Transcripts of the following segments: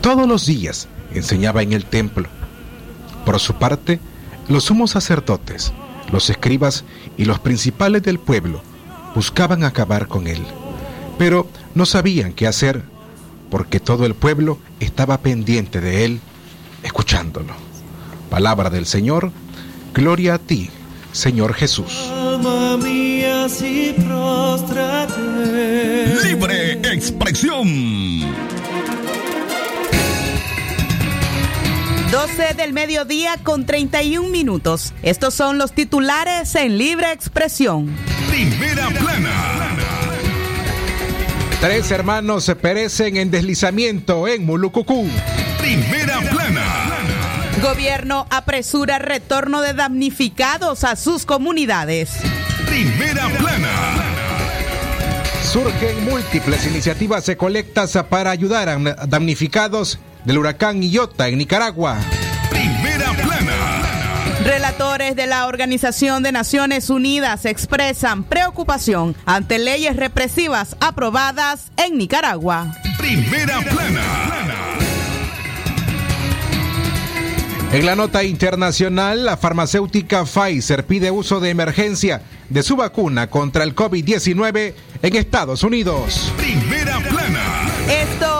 Todos los días enseñaba en el templo. Por su parte, los sumos sacerdotes, los escribas y los principales del pueblo buscaban acabar con él, pero no sabían qué hacer porque todo el pueblo estaba pendiente de él, escuchándolo. Palabra del Señor, gloria a ti, Señor Jesús. Libre expresión. 12 del mediodía con 31 minutos. Estos son los titulares en libre expresión. Primera plana. Tres hermanos se perecen en deslizamiento en Mulucucú. Primera plana. Gobierno apresura retorno de damnificados a sus comunidades. Primera plana. Surgen múltiples iniciativas de colectas para ayudar a damnificados del huracán Iota en Nicaragua. Primera plana. Relatores de la Organización de Naciones Unidas expresan preocupación ante leyes represivas aprobadas en Nicaragua. Primera plana. En la nota internacional, la farmacéutica Pfizer pide uso de emergencia de su vacuna contra el COVID-19 en Estados Unidos. Primera plana. Esto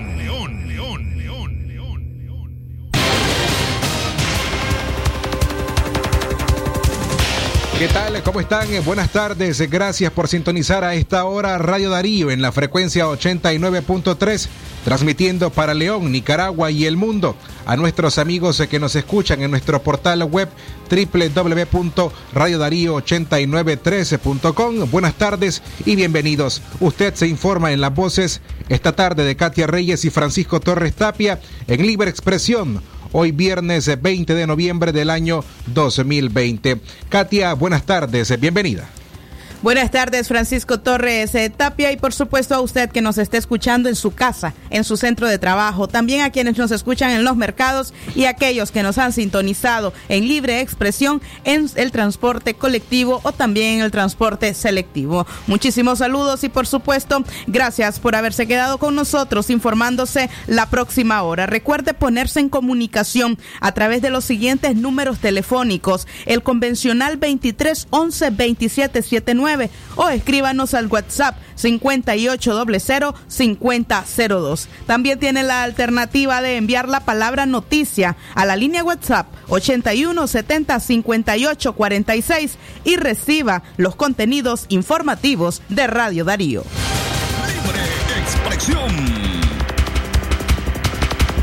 ¿Qué tal? ¿Cómo están? Eh, Buenas tardes. Gracias por sintonizar a esta hora Radio Darío en la frecuencia 89.3, transmitiendo para León, Nicaragua y el mundo. A nuestros amigos eh, que nos escuchan en nuestro portal web www.radiodarío8913.com. Buenas tardes y bienvenidos. Usted se informa en las voces esta tarde de Katia Reyes y Francisco Torres Tapia en Libre Expresión hoy viernes 20 de noviembre del año 2020. Katia, buenas tardes, bienvenida. Buenas tardes, Francisco Torres eh, Tapia, y por supuesto a usted que nos esté escuchando en su casa, en su centro de trabajo, también a quienes nos escuchan en los mercados y a aquellos que nos han sintonizado en libre expresión en el transporte colectivo o también en el transporte selectivo. Muchísimos saludos y por supuesto, gracias por haberse quedado con nosotros informándose la próxima hora. Recuerde ponerse en comunicación a través de los siguientes números telefónicos, el convencional 23 11 27 79 o escríbanos al WhatsApp 5800-5002. También tiene la alternativa de enviar la palabra noticia a la línea WhatsApp 8170-5846 y reciba los contenidos informativos de Radio Darío. Libre expresión.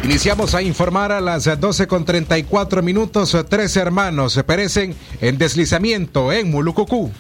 Iniciamos a informar a las 12 con 34 minutos. Tres hermanos se perecen en deslizamiento en Mulucucú.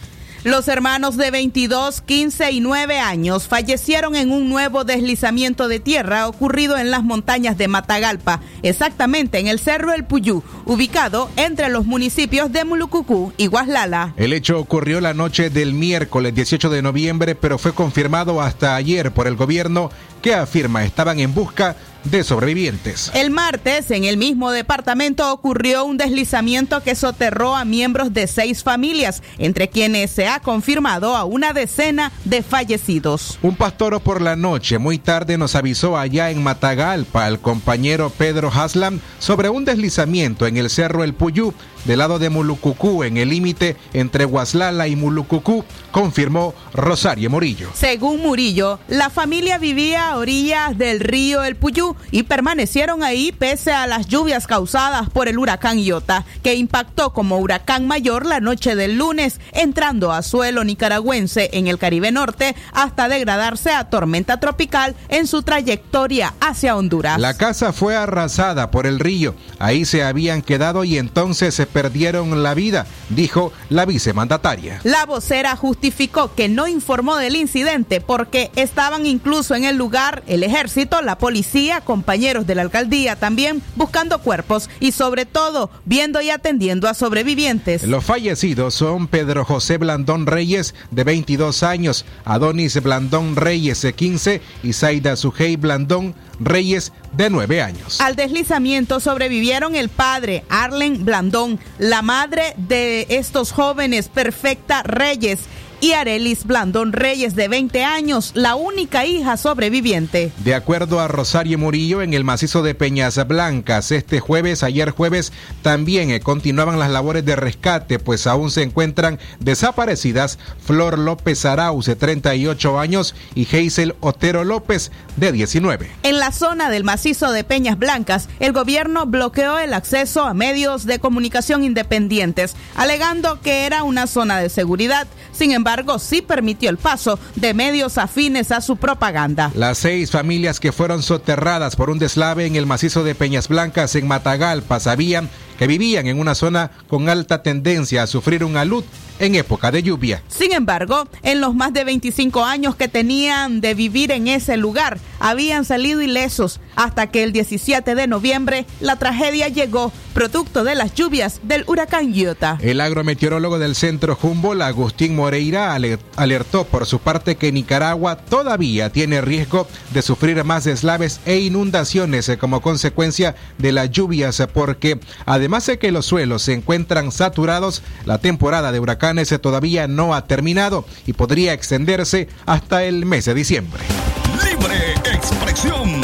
Los hermanos de 22, 15 y 9 años fallecieron en un nuevo deslizamiento de tierra ocurrido en las montañas de Matagalpa, exactamente en el Cerro El Puyú, ubicado entre los municipios de Mulucucú y Guaslala. El hecho ocurrió la noche del miércoles 18 de noviembre, pero fue confirmado hasta ayer por el gobierno que afirma estaban en busca de sobrevivientes. El martes, en el mismo departamento, ocurrió un deslizamiento que soterró a miembros de seis familias, entre quienes se ha confirmado a una decena de fallecidos. Un pastor por la noche, muy tarde, nos avisó allá en Matagalpa al compañero Pedro Haslam sobre un deslizamiento en el cerro El Puyú, del lado de Mulucucú, en el límite entre Guaslala y Mulucucú, confirmó Rosario Murillo. Según Murillo, la familia vivía a orillas del río El Puyú y permanecieron ahí pese a las lluvias causadas por el huracán Iota, que impactó como huracán mayor la noche del lunes, entrando a suelo nicaragüense en el Caribe Norte hasta degradarse a tormenta tropical en su trayectoria hacia Honduras. La casa fue arrasada por el río, ahí se habían quedado y entonces se perdieron la vida, dijo la vicemandataria. La vocera justificó que no informó del incidente porque estaban incluso en el lugar lugar el ejército, la policía, compañeros de la alcaldía también buscando cuerpos y sobre todo viendo y atendiendo a sobrevivientes. Los fallecidos son Pedro José Blandón Reyes, de 22 años, Adonis Blandón Reyes, de 15, y Zaida Sujei Blandón Reyes, de 9 años. Al deslizamiento sobrevivieron el padre, Arlen Blandón, la madre de estos jóvenes, Perfecta Reyes, y Arelis Blandón Reyes, de 20 años, la única hija sobreviviente. De acuerdo a Rosario Murillo, en el macizo de Peñas Blancas, este jueves, ayer jueves, también eh, continuaban las labores de rescate, pues aún se encuentran desaparecidas Flor López Arauz, de 38 años, y Hazel Otero López, de 19. En la zona del macizo de Peñas Blancas, el gobierno bloqueó el acceso a medios de comunicación independientes, alegando que era una zona de seguridad. Sin embargo, embargo, sí permitió el paso de medios afines a su propaganda. Las seis familias que fueron soterradas por un deslave en el macizo de Peñas Blancas en Matagalpa sabían que vivían en una zona con alta tendencia a sufrir un alud en época de lluvia. Sin embargo, en los más de 25 años que tenían de vivir en ese lugar, habían salido ilesos hasta que el 17 de noviembre la tragedia llegó producto de las lluvias del huracán Iota. El agrometeorólogo del centro Humboldt, Agustín Moreira, alertó por su parte que Nicaragua todavía tiene riesgo de sufrir más deslaves e inundaciones como consecuencia de las lluvias porque además de que los suelos se encuentran saturados, la temporada de huracán todavía no ha terminado y podría extenderse hasta el mes de diciembre. Libre expresión.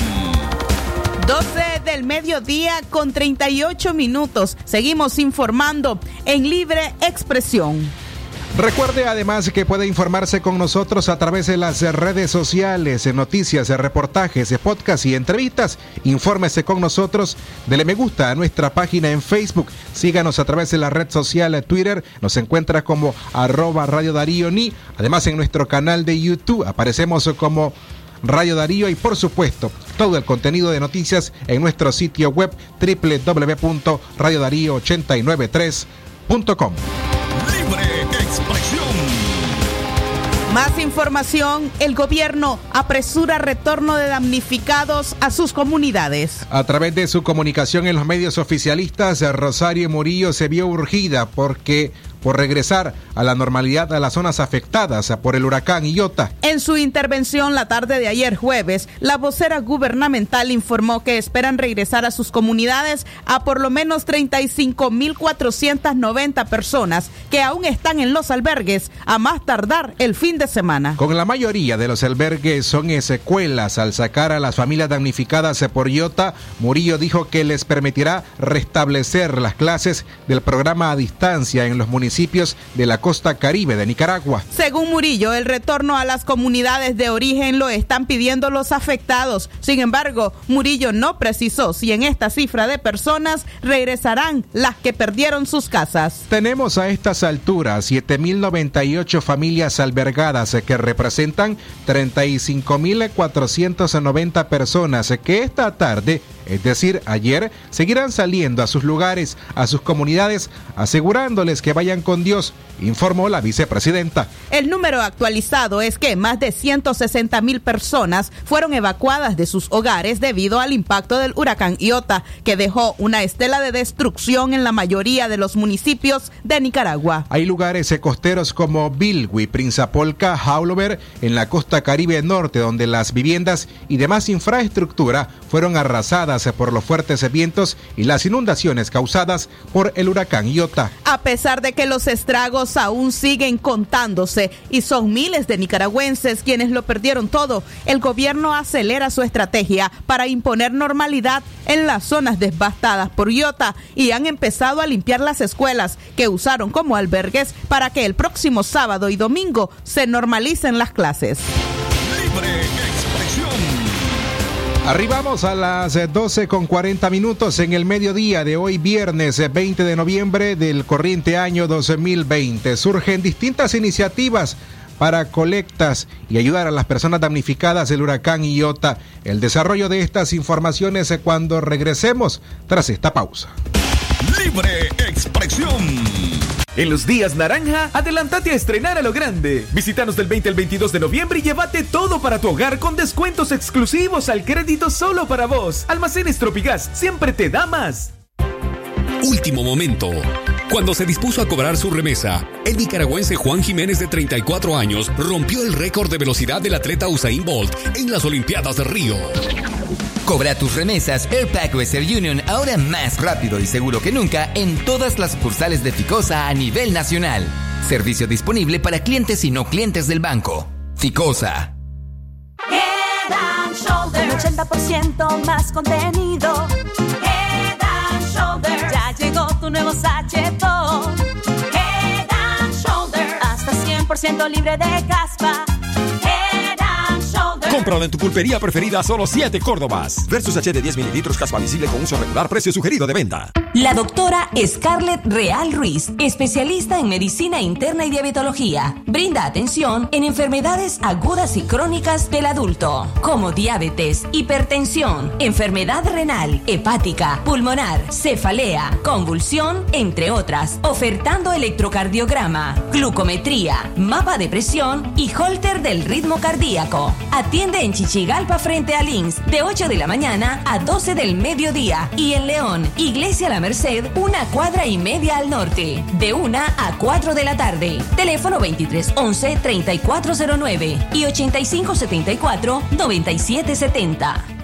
12 del mediodía con 38 minutos. Seguimos informando en Libre Expresión. Recuerde además que puede informarse con nosotros a través de las redes sociales, noticias, reportajes, podcast y entrevistas. Infórmese con nosotros, dele me gusta a nuestra página en Facebook, síganos a través de la red social Twitter, nos encuentra como arroba Radio Darío Ni, además en nuestro canal de YouTube aparecemos como Radio Darío y por supuesto todo el contenido de noticias en nuestro sitio web www.radiodarío893.com. Más información, el gobierno apresura retorno de damnificados a sus comunidades. A través de su comunicación en los medios oficialistas, Rosario Murillo se vio urgida porque por regresar a la normalidad a las zonas afectadas por el huracán Iota. En su intervención la tarde de ayer jueves, la vocera gubernamental informó que esperan regresar a sus comunidades a por lo menos 35.490 personas que aún están en los albergues a más tardar el fin de semana. Con la mayoría de los albergues son secuelas al sacar a las familias damnificadas por Iota, Murillo dijo que les permitirá restablecer las clases del programa a distancia en los municipios de la costa caribe de Nicaragua. Según Murillo, el retorno a las comunidades de origen lo están pidiendo los afectados. Sin embargo, Murillo no precisó si en esta cifra de personas regresarán las que perdieron sus casas. Tenemos a estas alturas 7.098 familias albergadas que representan 35.490 personas que esta tarde es decir, ayer, seguirán saliendo a sus lugares, a sus comunidades, asegurándoles que vayan con Dios, informó la vicepresidenta. El número actualizado es que más de 160 mil personas fueron evacuadas de sus hogares debido al impacto del huracán Iota, que dejó una estela de destrucción en la mayoría de los municipios de Nicaragua. Hay lugares costeros como Bilwi, Prinzapolca, Haulover, en la costa caribe norte, donde las viviendas y demás infraestructura fueron arrasadas por los fuertes vientos y las inundaciones causadas por el huracán Iota. A pesar de que los estragos aún siguen contándose y son miles de nicaragüenses quienes lo perdieron todo, el gobierno acelera su estrategia para imponer normalidad en las zonas devastadas por Iota y han empezado a limpiar las escuelas que usaron como albergues para que el próximo sábado y domingo se normalicen las clases. Arribamos a las 12 eh, con 40 minutos en el mediodía de hoy, viernes 20 eh, de noviembre del corriente año 2020. Surgen distintas iniciativas para colectas y ayudar a las personas damnificadas del huracán Iota. El desarrollo de estas informaciones eh, cuando regresemos tras esta pausa. Libre expresión. En los días naranja, adelántate a estrenar a lo grande. Visítanos del 20 al 22 de noviembre y llévate todo para tu hogar con descuentos exclusivos al crédito solo para vos. Almacenes Tropigas siempre te da más. Último momento. Cuando se dispuso a cobrar su remesa, el nicaragüense Juan Jiménez de 34 años rompió el récord de velocidad del atleta Usain Bolt en las Olimpiadas de Río. Cobra tus remesas Airpack Western Union ahora más rápido y seguro que nunca en todas las sucursales de Ficosa a nivel nacional. Servicio disponible para clientes y no clientes del banco. Ficosa. Head and Shoulders. Un 80% más contenido. Head and Shoulders. Ya llegó tu nuevo sachetón. Head and Shoulders. Hasta 100% libre de caspa. Cómpralo en tu pulpería preferida solo 7 Córdobas. Versus H de 10 mililitros caspa visible con uso regular, precio sugerido de venta. La doctora Scarlett Real Ruiz, especialista en medicina interna y diabetología, brinda atención en enfermedades agudas y crónicas del adulto, como diabetes, hipertensión, enfermedad renal, hepática, pulmonar, cefalea, convulsión, entre otras, ofertando electrocardiograma, glucometría, mapa de presión y holter del ritmo cardíaco. Atiende en Chichigalpa frente a Links de 8 de la mañana a 12 del mediodía y en León, Iglesia La Merced, una cuadra y media al norte, de 1 a 4 de la tarde. Teléfono 2311-3409 y 8574-9770.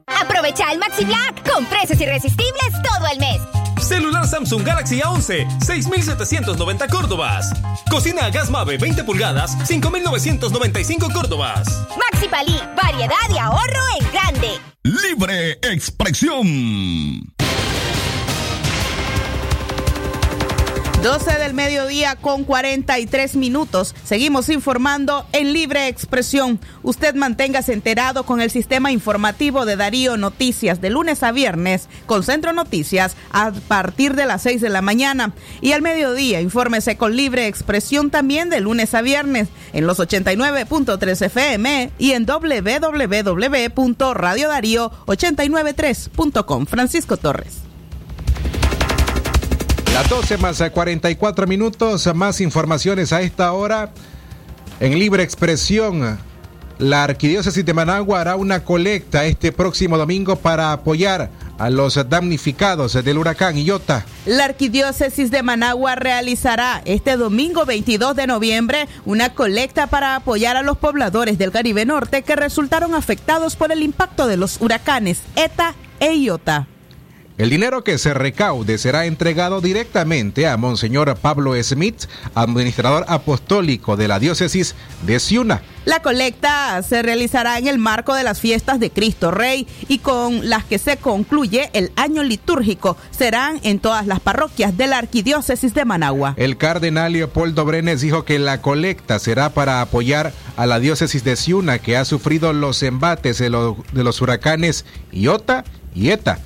Aprovecha el Maxi Black con precios irresistibles todo el mes. Celular Samsung Galaxy A11, 6,790 Córdobas. Cocina a gas Mave 20 pulgadas, 5,995 Córdobas. Maxi Palí, variedad y ahorro en grande. Libre expresión. 12 del mediodía con 43 minutos. Seguimos informando en libre expresión. Usted manténgase enterado con el sistema informativo de Darío Noticias de lunes a viernes con Centro Noticias a partir de las 6 de la mañana. Y al mediodía, infórmese con libre expresión también de lunes a viernes en los 89.3 FM y en www.radiodarío893.com. Francisco Torres. Las 12 más 44 minutos, más informaciones a esta hora. En libre expresión, la Arquidiócesis de Managua hará una colecta este próximo domingo para apoyar a los damnificados del huracán Iota. La Arquidiócesis de Managua realizará este domingo 22 de noviembre una colecta para apoyar a los pobladores del Caribe Norte que resultaron afectados por el impacto de los huracanes ETA e Iota. El dinero que se recaude será entregado directamente a Monseñor Pablo Smith, administrador apostólico de la diócesis de Ciuna. La colecta se realizará en el marco de las fiestas de Cristo Rey y con las que se concluye el año litúrgico. Serán en todas las parroquias de la arquidiócesis de Managua. El cardenal Leopoldo Brenes dijo que la colecta será para apoyar a la diócesis de Ciuna que ha sufrido los embates de, lo, de los huracanes Iota y Eta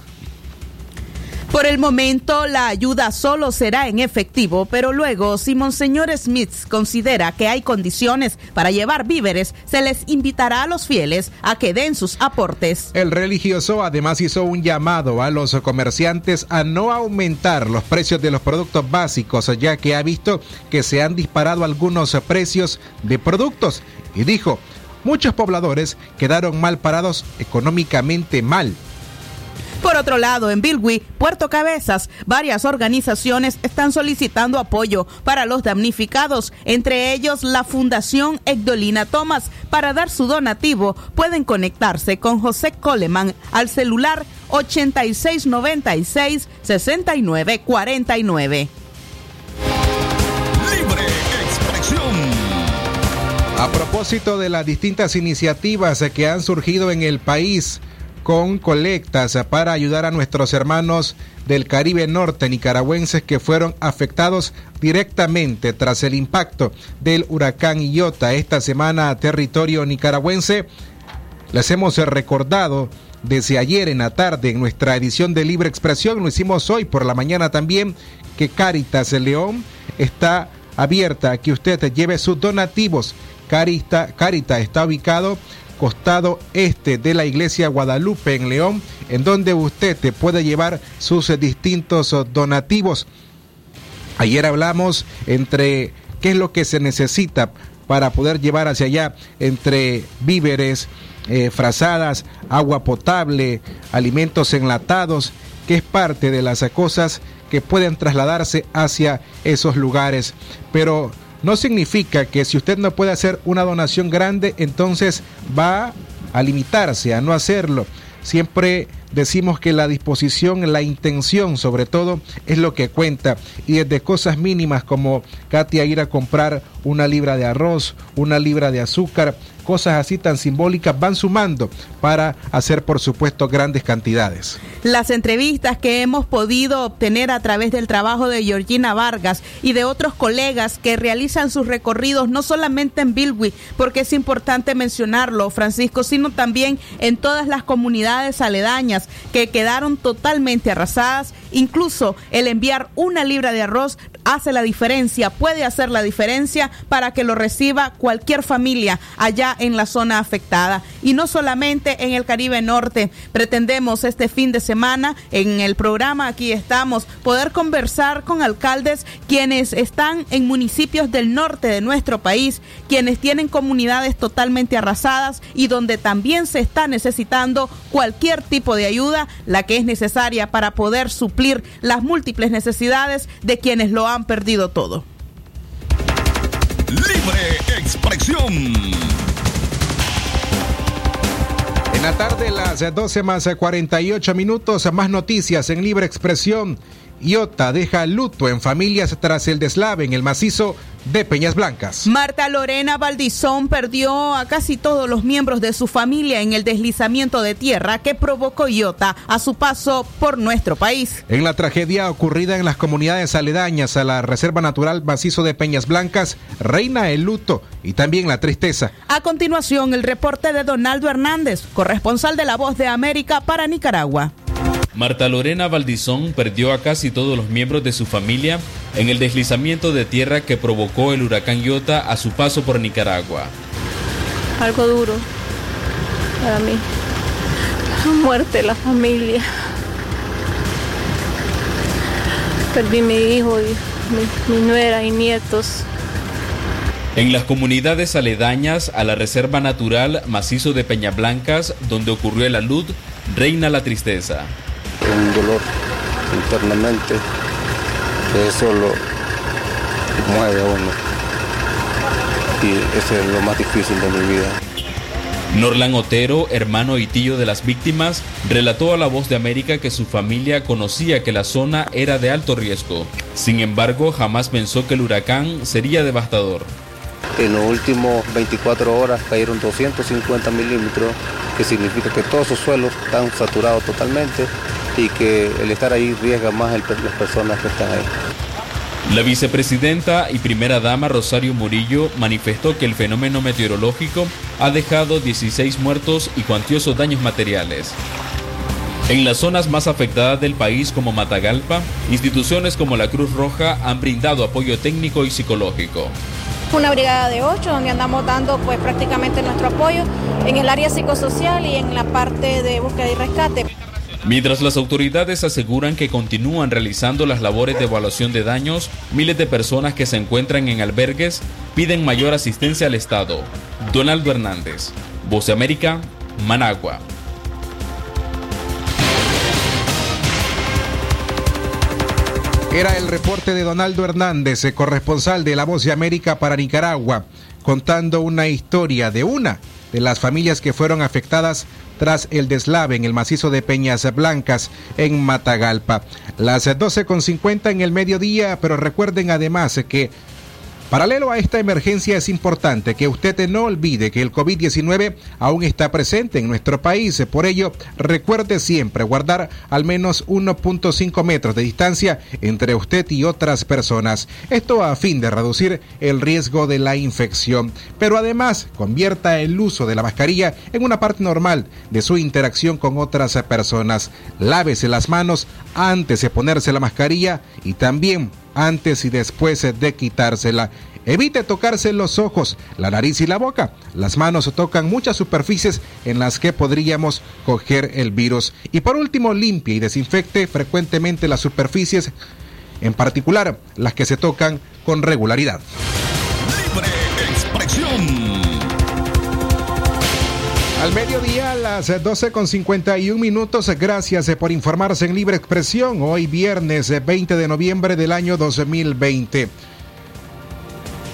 por el momento, la ayuda solo será en efectivo, pero luego, si Monseñor Smith considera que hay condiciones para llevar víveres, se les invitará a los fieles a que den sus aportes. El religioso además hizo un llamado a los comerciantes a no aumentar los precios de los productos básicos, ya que ha visto que se han disparado algunos precios de productos y dijo, muchos pobladores quedaron mal parados económicamente mal por otro lado, en Bilwi, Puerto Cabezas, varias organizaciones están solicitando apoyo para los damnificados, entre ellos la Fundación Egdolina Thomas. Para dar su donativo, pueden conectarse con José Coleman al celular 8696 6949. Libre expresión. A propósito de las distintas iniciativas que han surgido en el país, con colectas para ayudar a nuestros hermanos del Caribe Norte nicaragüenses que fueron afectados directamente tras el impacto del huracán Iota. Esta semana a territorio nicaragüense les hemos recordado desde ayer en la tarde en nuestra edición de Libre Expresión, lo hicimos hoy por la mañana también, que Caritas León está abierta a que usted lleve sus donativos. Carita, Carita está ubicado costado este de la iglesia Guadalupe en León, en donde usted te puede llevar sus distintos donativos. Ayer hablamos entre qué es lo que se necesita para poder llevar hacia allá entre víveres, eh, frazadas, agua potable, alimentos enlatados, que es parte de las cosas que pueden trasladarse hacia esos lugares. Pero no significa que si usted no puede hacer una donación grande, entonces va a limitarse a no hacerlo. Siempre decimos que la disposición, la intención sobre todo es lo que cuenta. Y desde cosas mínimas como Katia ir a comprar una libra de arroz, una libra de azúcar, cosas así tan simbólicas van sumando para hacer, por supuesto, grandes cantidades. Las entrevistas que hemos podido obtener a través del trabajo de Georgina Vargas y de otros colegas que realizan sus recorridos no solamente en Bilwi, porque es importante mencionarlo, Francisco, sino también en todas las comunidades aledañas que quedaron totalmente arrasadas. Incluso el enviar una libra de arroz hace la diferencia, puede hacer la diferencia para que lo reciba cualquier familia allá en la zona afectada. Y no solamente en el Caribe Norte. Pretendemos este fin de semana en el programa, aquí estamos, poder conversar con alcaldes quienes están en municipios del norte de nuestro país, quienes tienen comunidades totalmente arrasadas y donde también se está necesitando cualquier tipo de ayuda, la que es necesaria para poder suplir las múltiples necesidades de quienes lo han perdido todo. Libre expresión la tarde, las 12 más 48 minutos, más noticias en libre expresión. Iota deja luto en familias tras el deslave en el macizo de Peñas Blancas. Marta Lorena Valdizón perdió a casi todos los miembros de su familia en el deslizamiento de tierra que provocó Iota a su paso por nuestro país. En la tragedia ocurrida en las comunidades aledañas a la Reserva Natural Macizo de Peñas Blancas, reina el luto y también la tristeza. A continuación, el reporte de Donaldo Hernández, corresponsal de La Voz de América para Nicaragua. Marta Lorena Valdizón perdió a casi todos los miembros de su familia en el deslizamiento de tierra que provocó el huracán Iota a su paso por Nicaragua. Algo duro para mí. La muerte de la familia. Perdí mi hijo y mi, mi nuera y nietos. En las comunidades aledañas a la Reserva Natural Macizo de Peñablancas, donde ocurrió la luz, reina la tristeza un dolor internamente que eso lo mueve a uno. Y ese es lo más difícil de mi vida. Norlan Otero, hermano y tío de las víctimas, relató a La Voz de América que su familia conocía que la zona era de alto riesgo. Sin embargo, jamás pensó que el huracán sería devastador. En los últimos 24 horas cayeron 250 milímetros, que significa que todos esos suelos están saturados totalmente y que el estar ahí riesga más a las personas que están ahí. La vicepresidenta y primera dama Rosario Murillo manifestó que el fenómeno meteorológico ha dejado 16 muertos y cuantiosos daños materiales. En las zonas más afectadas del país como Matagalpa, instituciones como la Cruz Roja han brindado apoyo técnico y psicológico. Una brigada de 8 donde andamos dando pues prácticamente nuestro apoyo en el área psicosocial y en la parte de búsqueda y rescate. Mientras las autoridades aseguran que continúan realizando las labores de evaluación de daños, miles de personas que se encuentran en albergues piden mayor asistencia al Estado. Donaldo Hernández, Voz de América, Managua. Era el reporte de Donaldo Hernández, corresponsal de La Voz de América para Nicaragua, contando una historia de una de las familias que fueron afectadas tras el deslave en el macizo de Peñas Blancas en Matagalpa. Las 12.50 en el mediodía, pero recuerden además que Paralelo a esta emergencia es importante que usted no olvide que el COVID-19 aún está presente en nuestro país. Por ello, recuerde siempre guardar al menos 1.5 metros de distancia entre usted y otras personas. Esto a fin de reducir el riesgo de la infección. Pero además, convierta el uso de la mascarilla en una parte normal de su interacción con otras personas. Lávese las manos antes de ponerse la mascarilla y también antes y después de quitársela. Evite tocarse los ojos, la nariz y la boca. Las manos tocan muchas superficies en las que podríamos coger el virus. Y por último, limpie y desinfecte frecuentemente las superficies, en particular las que se tocan con regularidad. Libre Al mediodía, a las 12 con 51 minutos. Gracias por informarse en Libre Expresión. Hoy, viernes 20 de noviembre del año 2020.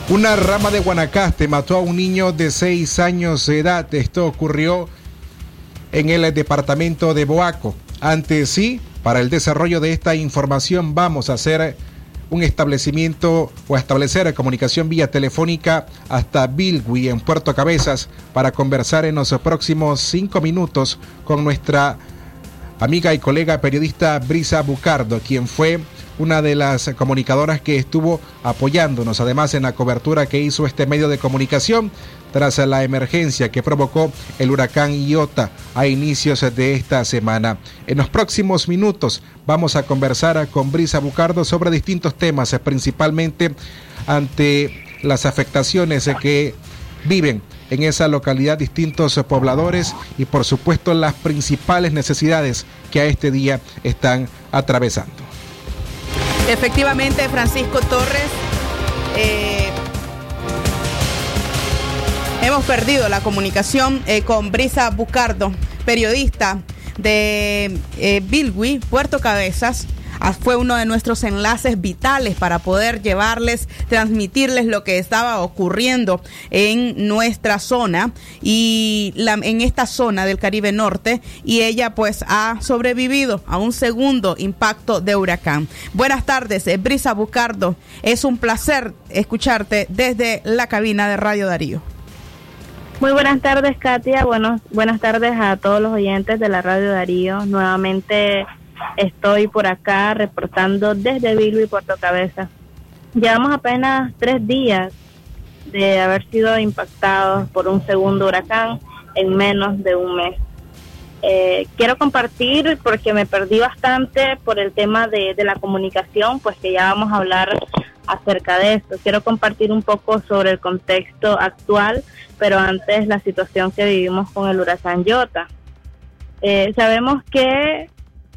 Una rama de Guanacaste mató a un niño de 6 años de edad. Esto ocurrió en el departamento de Boaco. Antes sí, para el desarrollo de esta información vamos a hacer un establecimiento o establecer comunicación vía telefónica hasta Bilwi en Puerto Cabezas para conversar en los próximos cinco minutos con nuestra amiga y colega periodista Brisa Bucardo, quien fue una de las comunicadoras que estuvo apoyándonos además en la cobertura que hizo este medio de comunicación tras la emergencia que provocó el huracán Iota a inicios de esta semana. En los próximos minutos vamos a conversar con Brisa Bucardo sobre distintos temas, principalmente ante las afectaciones que viven en esa localidad distintos pobladores y por supuesto las principales necesidades que a este día están atravesando. Efectivamente, Francisco Torres, eh, hemos perdido la comunicación eh, con Brisa Bucardo, periodista de eh, Bilwi, Puerto Cabezas. Ah, fue uno de nuestros enlaces vitales para poder llevarles, transmitirles lo que estaba ocurriendo en nuestra zona y la, en esta zona del Caribe Norte y ella pues ha sobrevivido a un segundo impacto de huracán. Buenas tardes, eh, Brisa Bucardo. Es un placer escucharte desde la cabina de Radio Darío. Muy buenas tardes, Katia. Buenos, buenas tardes a todos los oyentes de la Radio Darío. Nuevamente estoy por acá reportando desde Bilbo y Puerto Cabeza. Llevamos apenas tres días de haber sido impactados por un segundo huracán en menos de un mes. Eh, quiero compartir porque me perdí bastante por el tema de, la comunicación, pues que ya vamos a hablar acerca de esto. Quiero compartir un poco sobre el contexto actual, pero antes la situación que vivimos con el huracán Yota. Eh, sabemos que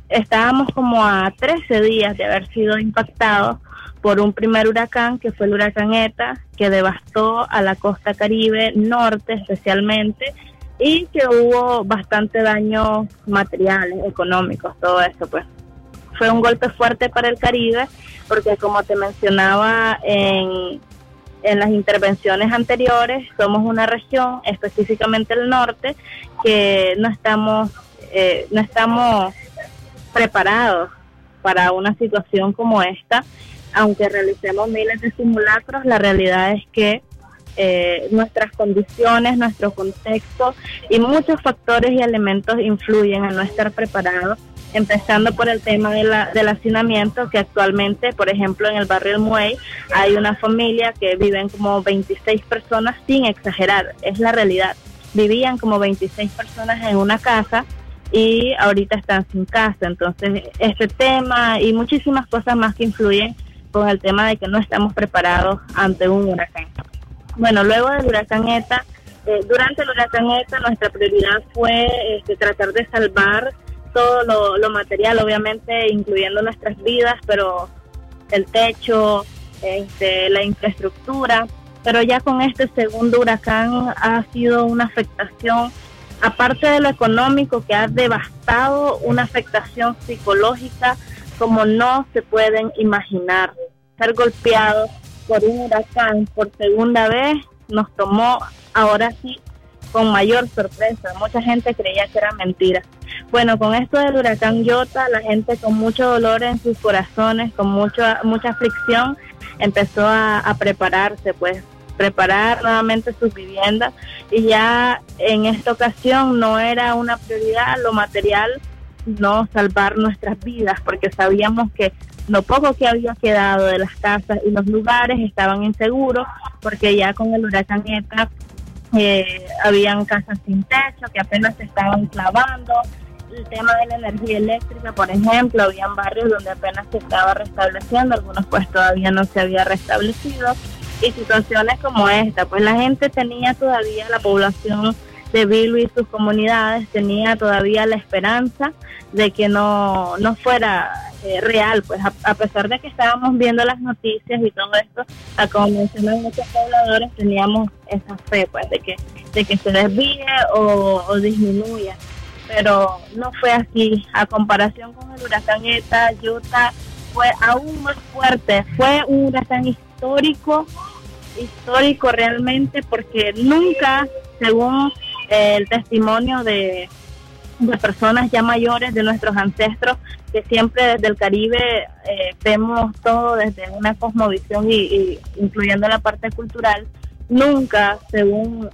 estábamos como a 13 días de haber sido impactados por un primer huracán que fue el huracán ETA, que devastó a la costa caribe norte especialmente y que hubo bastante daño materiales, económicos, todo eso pues. Fue un golpe fuerte para el Caribe porque como te mencionaba en, en las intervenciones anteriores, somos una región, específicamente el norte, que no estamos, eh, no estamos preparados para una situación como esta. Aunque realicemos miles de simulacros, la realidad es que eh, nuestras condiciones, nuestro contexto y muchos factores y elementos influyen en no estar preparados empezando por el tema de la, del hacinamiento, que actualmente, por ejemplo, en el barrio El Muey hay una familia que viven como 26 personas, sin exagerar, es la realidad. Vivían como 26 personas en una casa y ahorita están sin casa. Entonces, este tema y muchísimas cosas más que influyen con el tema de que no estamos preparados ante un huracán. Bueno, luego del huracán ETA, eh, durante el huracán ETA nuestra prioridad fue este, tratar de salvar todo lo, material, obviamente, incluyendo nuestras vidas, pero el techo, este, la infraestructura. Pero ya con este segundo huracán ha sido una afectación, aparte de lo económico, que ha devastado una afectación psicológica como no se pueden imaginar. Ser golpeados por un huracán por segunda vez nos tomó ahora sí con mayor sorpresa. Mucha gente creía que era mentira. Bueno, con esto del huracán Yota, la gente con mucho dolor en sus corazones, con mucha mucha aflicción, empezó a prepararse, pues preparar nuevamente sus viviendas y ya en esta ocasión no era una prioridad lo material, no salvar nuestras vidas, porque sabíamos que lo poco que había quedado de las casas y los lugares estaban inseguros, porque ya con el huracán ETA eh, habían casas sin techo que apenas se estaban clavando. El tema de la energía eléctrica, por ejemplo, habían barrios donde apenas se estaba restableciendo, algunos pues todavía no se había restablecido. Y situaciones como esta, pues la gente tenía todavía, la población de Bilbo y sus comunidades tenía todavía la esperanza de que no, no fuera eh, real, pues a, pesar de que estábamos viendo las noticias y todo esto, a como mencionan muchos pobladores, teníamos esa fe, pues, de que, de que se desvíe o, o disminuya. Pero no fue así. A comparación con el huracán ETA, Utah fue aún más fuerte. Fue un huracán histórico, histórico realmente, porque nunca, según el testimonio de, de personas ya mayores, de nuestros ancestros, que siempre desde el Caribe eh, vemos todo desde una cosmovisión y, incluyendo la parte cultural, nunca, según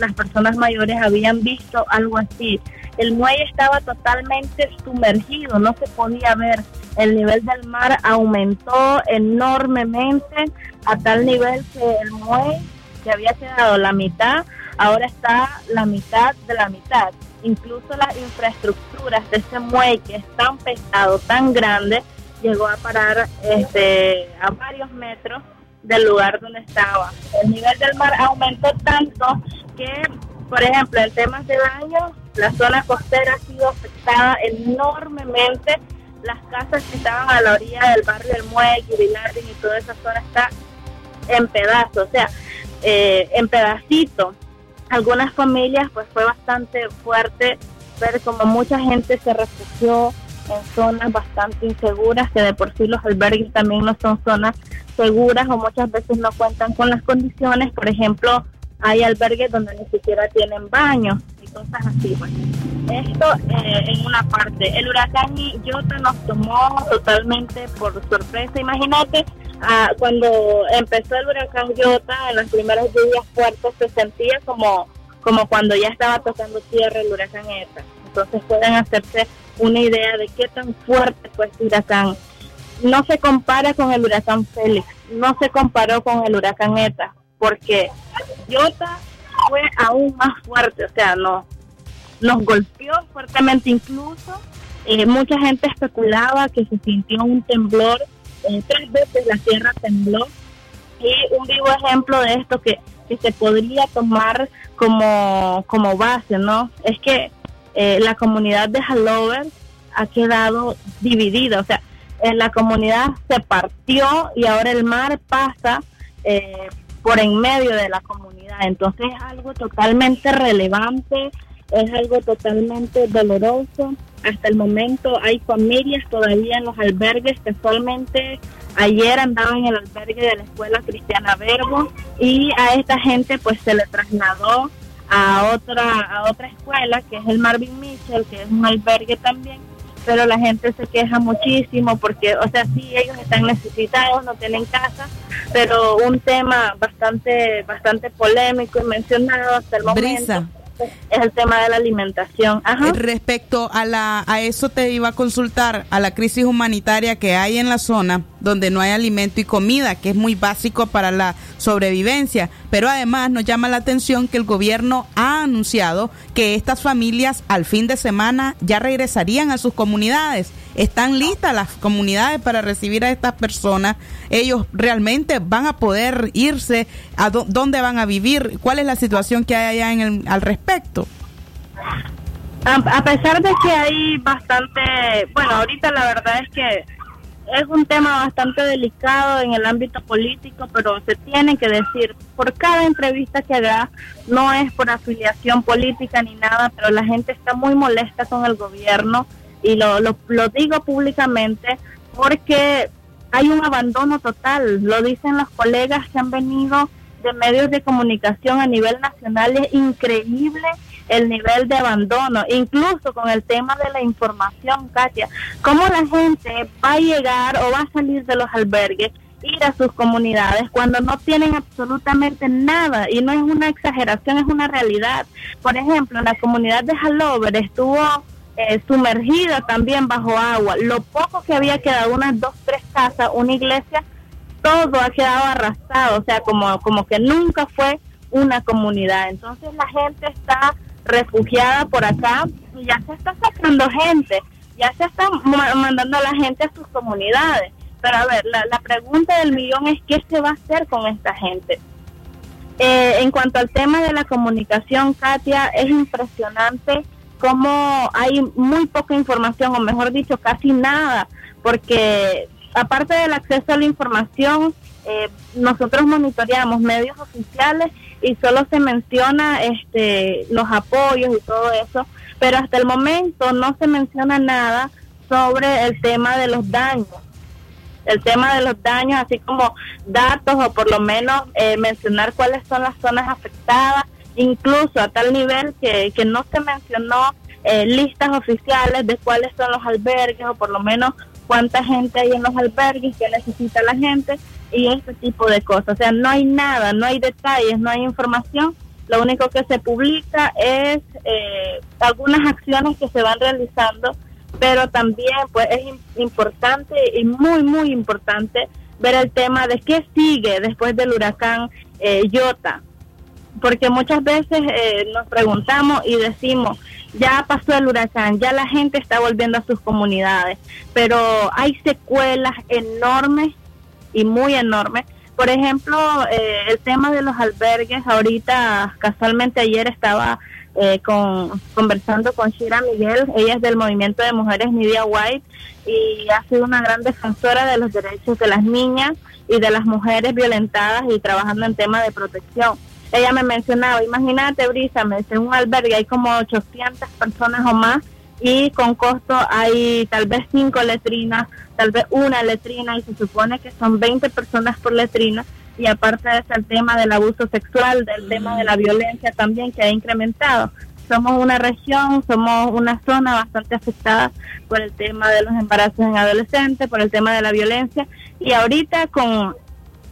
las personas mayores, habían visto algo así. El muelle estaba totalmente sumergido, no se podía ver. El nivel del mar aumentó enormemente a tal nivel que el muelle, que había quedado la mitad, ahora está la mitad de la mitad. Incluso las infraestructuras de ese muelle que es tan pesado, tan grande, llegó a parar este, a varios metros del lugar donde estaba. El nivel del mar aumentó tanto que, por ejemplo, en temas de daño, la zona costera ha sido afectada enormemente. Las casas que estaban a la orilla del barrio del Muelle, y toda esa zona está en pedazos, o sea, eh, en pedacitos algunas familias pues fue bastante fuerte ver como mucha gente se refugió en zonas bastante inseguras, que de por sí los albergues también no son zonas seguras o muchas veces no cuentan con las condiciones. Por ejemplo, hay albergues donde ni siquiera tienen baños y cosas así. Pues. Esto eh, en una parte. El huracán Iota nos tomó totalmente por sorpresa. Imagínate, ah, cuando empezó el huracán Iota, en las primeras lluvias fuertes se sentía como, como cuando ya estaba tocando tierra el huracán ETA. Entonces pueden hacerse una idea de qué tan fuerte fue este huracán. No se compara con el huracán Félix, no se comparó con el huracán ETA, porque Iota fue aún más fuerte, o sea, no nos golpeó fuertemente incluso. Eh, mucha gente especulaba que se sintió un temblor, eh, tres veces la tierra tembló. Y un vivo ejemplo de esto que, que se podría tomar como, como base, ¿no? Es que eh, la comunidad de Hallover ha quedado dividida, o sea, en la comunidad se partió y ahora el mar pasa por en medio de la comunidad. Entonces es algo totalmente relevante, es algo totalmente doloroso. Hasta el momento hay familias todavía en los albergues. Casualmente ayer andaba en el albergue de la escuela Cristiana Verbo y a esta gente pues se le trasladó a otra a otra escuela que es el Marvin Mitchell, que es un albergue también pero la gente se queja muchísimo porque, o sea, sí, ellos están necesitados, no tienen casa, pero un tema bastante bastante polémico y mencionado hasta el momento es el tema de la alimentación. Eh, respecto a la a eso te iba a consultar a la crisis humanitaria que hay en la zona donde no hay alimento y comida, que es muy básico para la sobrevivencia, pero además nos llama la atención que el gobierno ha anunciado que estas familias al fin de semana ya regresarían a sus comunidades. ¿Están listas las comunidades para recibir a estas personas? ¿Ellos realmente van a poder irse? ¿A dónde van a vivir? ¿Cuál es la situación que hay allá en el, al respecto? A, pesar de que hay bastante, bueno, ahorita la verdad es que es un tema bastante delicado en el ámbito político, pero se tiene que decir, por cada entrevista que haga, no es por afiliación política ni nada, pero la gente está muy molesta con el gobierno y lo, lo, lo digo públicamente porque hay un abandono total, lo dicen los colegas que han venido de medios de comunicación a nivel nacional, es increíble el nivel de abandono, incluso con el tema de la información, Katia, cómo la gente va a llegar o va a salir de los albergues ir a sus comunidades cuando no tienen absolutamente nada y no es una exageración, es una realidad. Por ejemplo, la comunidad de Halover estuvo eh, sumergida también bajo agua. Lo poco que había quedado, unas dos, tres casas, una iglesia, todo ha quedado arrastrado, o sea, como, como que nunca fue una comunidad. Entonces la gente está refugiada por acá y ya se está sacando gente, ya se está mandando a la gente a sus comunidades. Pero a ver, la, pregunta del millón es qué se va a hacer con esta gente. Eh, en cuanto al tema de la comunicación, Katia, es impresionante cómo hay muy poca información, o mejor dicho, casi nada, porque aparte del acceso a la información, eh, nosotros monitoreamos medios oficiales y solo se menciona este, los apoyos y todo eso, pero hasta el momento no se menciona nada sobre el tema de los daños. El tema de los daños, así como datos o por lo menos eh, mencionar cuáles son las zonas afectadas, incluso a tal nivel que, que no se mencionó eh, listas oficiales de cuáles son los albergues o por lo menos cuánta gente hay en los albergues, qué necesita la gente y este tipo de cosas. O sea, no hay nada, no hay detalles, no hay información. Lo único que se publica es eh, algunas acciones que se van realizando pero también pues es importante y muy muy importante ver el tema de qué sigue después del huracán eh, porque muchas veces eh, nos preguntamos y decimos ya pasó el huracán, ya la gente está volviendo a sus comunidades, pero hay secuelas enormes y muy enormes. Por ejemplo, eh, el tema de los albergues, ahorita casualmente ayer estaba eh, con, conversando con Shira Miguel, ella es del movimiento de mujeres Media White y ha sido una gran defensora de los derechos de las niñas y de las mujeres violentadas y trabajando en temas de protección. Ella me mencionaba, imagínate Brisa, me dice, en un albergue hay como 800 personas o más y con costo hay tal vez cinco letrinas, tal vez una letrina y se supone que son 20 personas por letrina y aparte de ese el tema del abuso sexual, del tema de la violencia también que ha incrementado. Somos una región, somos una zona bastante afectada por el tema de los embarazos en adolescentes, por el tema de la violencia y ahorita con,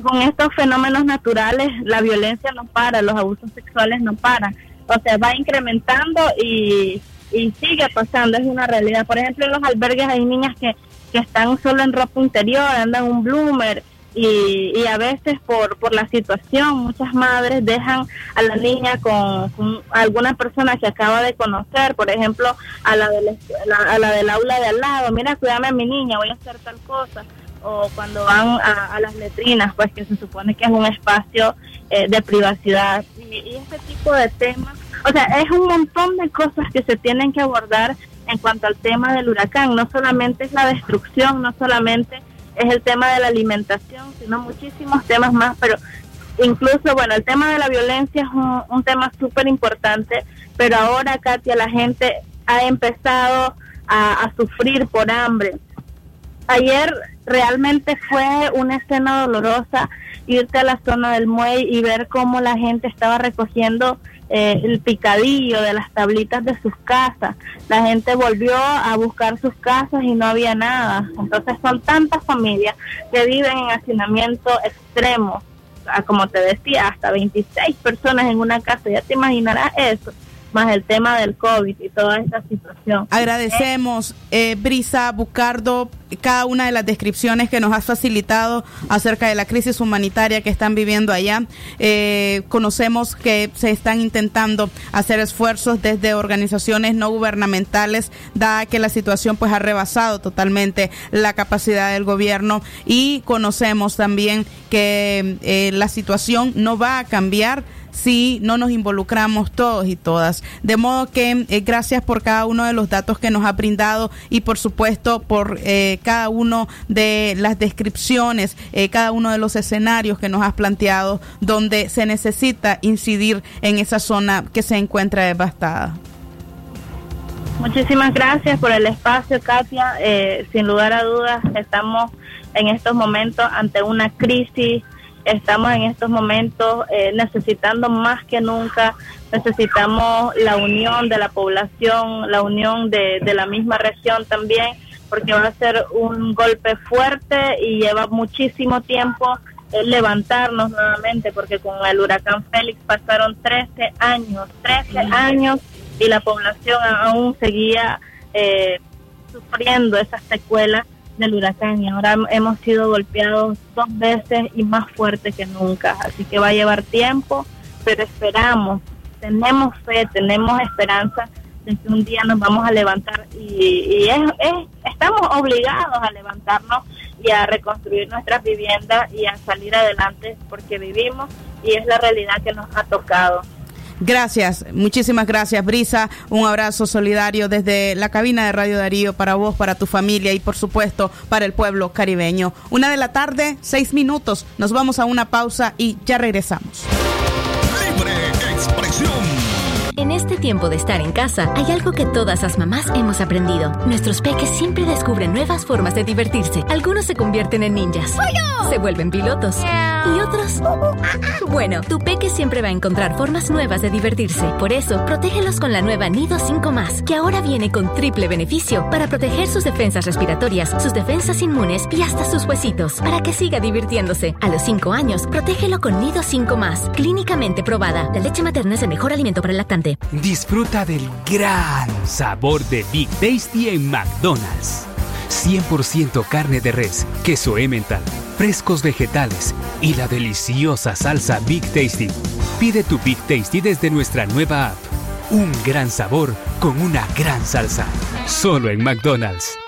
con estos fenómenos naturales la violencia no para, los abusos sexuales no paran. O sea, va incrementando y, y sigue pasando, es una realidad. Por ejemplo, en los albergues hay niñas que, que están solo en ropa interior, andan un bloomer, y, a veces por, por la situación muchas madres dejan a la niña con, alguna persona que acaba de conocer, por ejemplo, a la, del, a la del aula de al lado, mira, cuídame a mi niña, voy a hacer tal cosa o cuando van a, las letrinas, pues que se supone que es un espacio eh, de privacidad. Y, y, este tipo de temas, o sea, es un montón de cosas que se tienen que abordar en cuanto al tema del huracán. No solamente es la destrucción, no solamente es el tema de la alimentación, sino muchísimos temas más, pero incluso, bueno, el tema de la violencia es un, tema súper importante, pero ahora, Katia, la gente ha empezado a, sufrir por hambre. Ayer realmente fue una escena dolorosa irte a la zona del muelle y ver cómo la gente estaba recogiendo eh, el picadillo de las tablitas de sus casas. La gente volvió a buscar sus casas y no había nada. Entonces son tantas familias que viven en hacinamiento extremo. Como te decía, hasta 26 personas en una casa. Ya te imaginarás eso el tema del COVID y toda esta situación. Agradecemos, eh, Brisa Bucardo, cada una de las descripciones que nos has facilitado acerca de la crisis humanitaria que están viviendo allá. Eh, conocemos que se están intentando hacer esfuerzos desde organizaciones no gubernamentales, dada que la situación pues ha rebasado totalmente la capacidad del gobierno y conocemos también que eh, la situación no va a cambiar si no nos involucramos todos y todas. De modo que eh, gracias por cada uno de los datos que nos ha brindado y por supuesto por eh, cada uno de las descripciones, eh, cada uno de los escenarios que nos has planteado donde se necesita incidir en esa zona que se encuentra devastada. Muchísimas gracias por el espacio, Katia. sin lugar a dudas, estamos en estos momentos ante una crisis estamos en estos momentos eh, necesitando más que nunca, necesitamos la unión de la población, la unión de, de la misma región también, porque va a ser un golpe fuerte y lleva muchísimo tiempo el levantarnos nuevamente, porque con el huracán Félix pasaron 13 años, 13 años y la población aún seguía eh, sufriendo esas secuelas del huracán y ahora hemos sido golpeados dos veces y más fuerte que nunca, así que va a llevar tiempo, pero esperamos, tenemos fe, tenemos esperanza de que un día nos vamos a levantar y, estamos obligados a levantarnos y a reconstruir nuestras viviendas y a salir adelante porque vivimos y es la realidad que nos ha tocado. Gracias, muchísimas gracias, Brisa. Un abrazo solidario desde la cabina de Radio Darío para vos, para tu familia y, por supuesto, para el pueblo caribeño. Una de la tarde, seis minutos. Nos vamos a una pausa y ya regresamos. En este tiempo de estar en casa, hay algo que todas las mamás hemos aprendido. Nuestros peques siempre descubren nuevas formas de divertirse. Algunos se convierten en ninjas. Se vuelven pilotos. Y otros... Bueno, tu peque siempre va a encontrar formas nuevas de divertirse. Por eso, protégelos con la nueva Nido 5 ⁇ que ahora viene con triple beneficio para proteger sus defensas respiratorias, sus defensas inmunes y hasta sus huesitos, para que siga divirtiéndose. A los 5 años, protégelo con Nido 5 ⁇ clínicamente probada. La leche materna es el mejor alimento para el lactante. Disfruta del gran sabor de Big Tasty en McDonald's. 100% carne de res, queso Emmental, frescos vegetales y la deliciosa salsa Big Tasty. Pide tu Big Tasty desde nuestra nueva app. Un gran sabor con una gran salsa. Solo en McDonald's.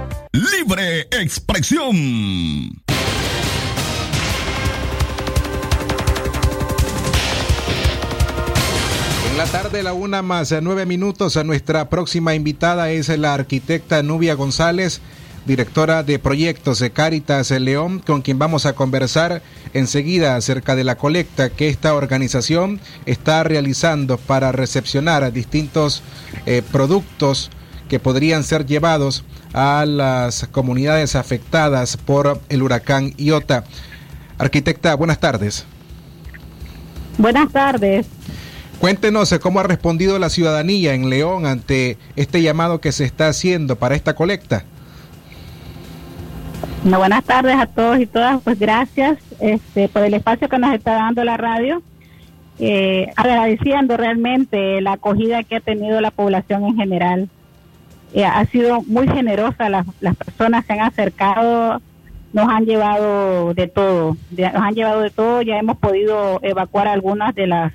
Libre expresión. En la tarde, la una más nueve minutos, a nuestra próxima invitada es la arquitecta Nubia González, directora de proyectos de Cáritas León, con quien vamos a conversar enseguida acerca de la colecta que esta organización está realizando para recepcionar a distintos eh, productos que podrían ser llevados a las comunidades afectadas por el huracán Iota. Arquitecta, buenas tardes. Buenas tardes. Cuéntenos cómo ha respondido la ciudadanía en León ante este llamado que se está haciendo para esta colecta. buenas tardes a todos y todas. Pues gracias este, por el espacio que nos está dando la radio. Eh, agradeciendo realmente la acogida que ha tenido la población en general. Eh, ha sido muy generosa, las, las personas se han acercado, nos han llevado de todo, nos han llevado de todo, ya hemos podido evacuar algunas de las,